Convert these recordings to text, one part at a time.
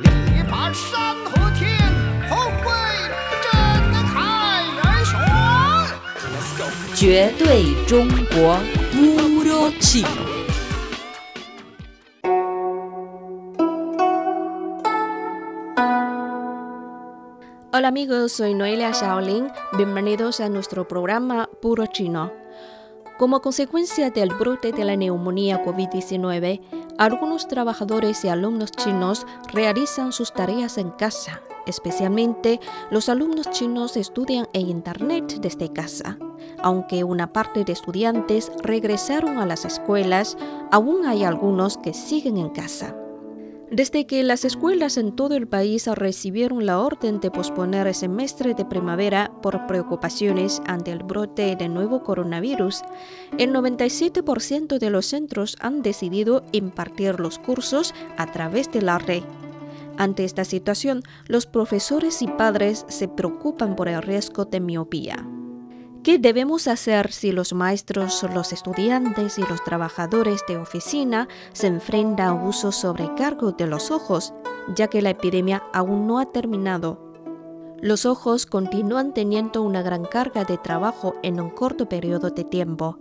力拔山河天，后会震撼人雄。绝对中国 Puro chino. Hola amigos, soy Noelia Shaolin. Bienvenidos a nuestro programa Puro Chino. Como consecuencia del brote de la neumonía COVID-19, algunos trabajadores y alumnos chinos realizan sus tareas en casa. Especialmente los alumnos chinos estudian en Internet desde casa. Aunque una parte de estudiantes regresaron a las escuelas, aún hay algunos que siguen en casa. Desde que las escuelas en todo el país recibieron la orden de posponer el semestre de primavera por preocupaciones ante el brote del nuevo coronavirus, el 97% de los centros han decidido impartir los cursos a través de la red. Ante esta situación, los profesores y padres se preocupan por el riesgo de miopía. ¿Qué debemos hacer si los maestros, los estudiantes y los trabajadores de oficina se enfrentan a uso sobrecargo de los ojos, ya que la epidemia aún no ha terminado? Los ojos continúan teniendo una gran carga de trabajo en un corto periodo de tiempo.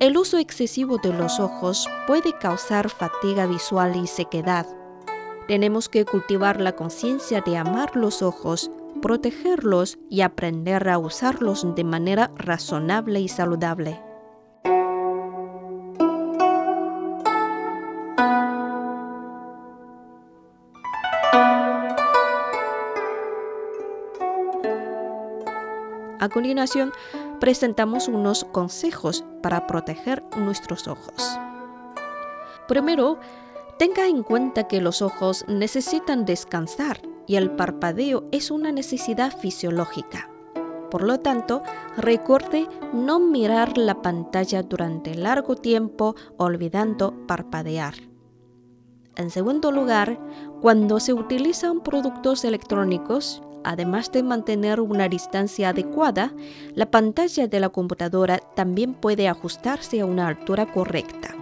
El uso excesivo de los ojos puede causar fatiga visual y sequedad. Tenemos que cultivar la conciencia de amar los ojos, protegerlos y aprender a usarlos de manera razonable y saludable. A continuación, presentamos unos consejos para proteger nuestros ojos. Primero, tenga en cuenta que los ojos necesitan descansar y el parpadeo es una necesidad fisiológica. Por lo tanto, recuerde no mirar la pantalla durante largo tiempo olvidando parpadear. En segundo lugar, cuando se utilizan productos electrónicos, además de mantener una distancia adecuada, la pantalla de la computadora también puede ajustarse a una altura correcta.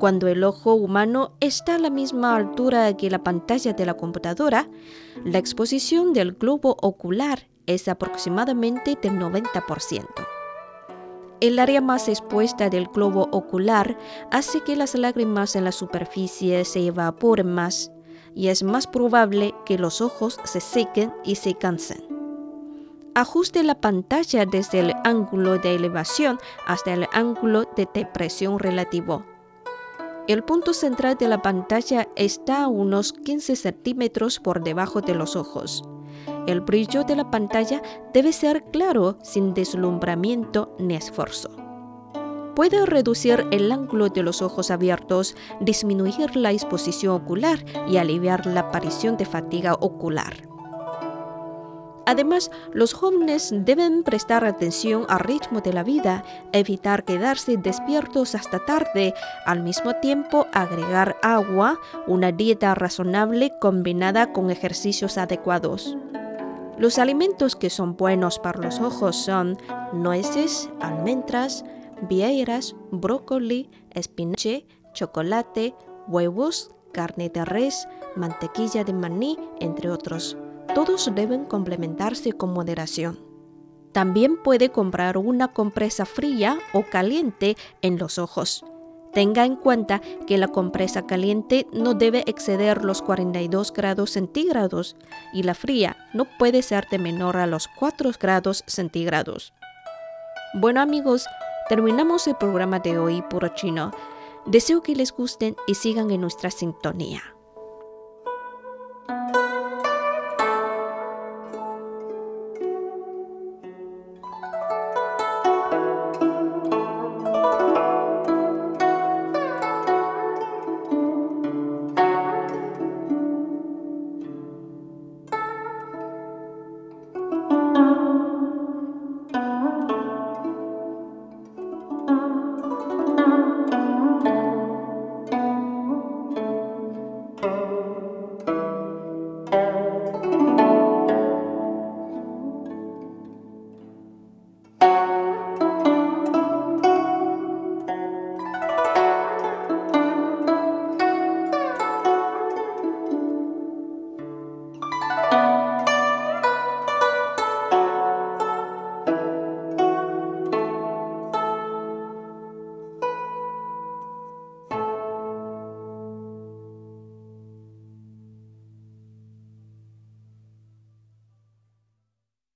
Cuando el ojo humano está a la misma altura que la pantalla de la computadora, la exposición del globo ocular es aproximadamente del 90%. El área más expuesta del globo ocular hace que las lágrimas en la superficie se evaporen más y es más probable que los ojos se sequen y se cansen. Ajuste la pantalla desde el ángulo de elevación hasta el ángulo de depresión relativo. El punto central de la pantalla está a unos 15 centímetros por debajo de los ojos. El brillo de la pantalla debe ser claro sin deslumbramiento ni esfuerzo. Puede reducir el ángulo de los ojos abiertos, disminuir la exposición ocular y aliviar la aparición de fatiga ocular. Además, los jóvenes deben prestar atención al ritmo de la vida, evitar quedarse despiertos hasta tarde, al mismo tiempo agregar agua, una dieta razonable combinada con ejercicios adecuados. Los alimentos que son buenos para los ojos son nueces, almendras, vieiras, brócoli, espinache, chocolate, huevos, carne de res, mantequilla de maní, entre otros. Todos deben complementarse con moderación. También puede comprar una compresa fría o caliente en los ojos. Tenga en cuenta que la compresa caliente no debe exceder los 42 grados centígrados y la fría no puede ser de menor a los 4 grados centígrados. Bueno amigos, terminamos el programa de hoy puro chino. Deseo que les gusten y sigan en nuestra sintonía.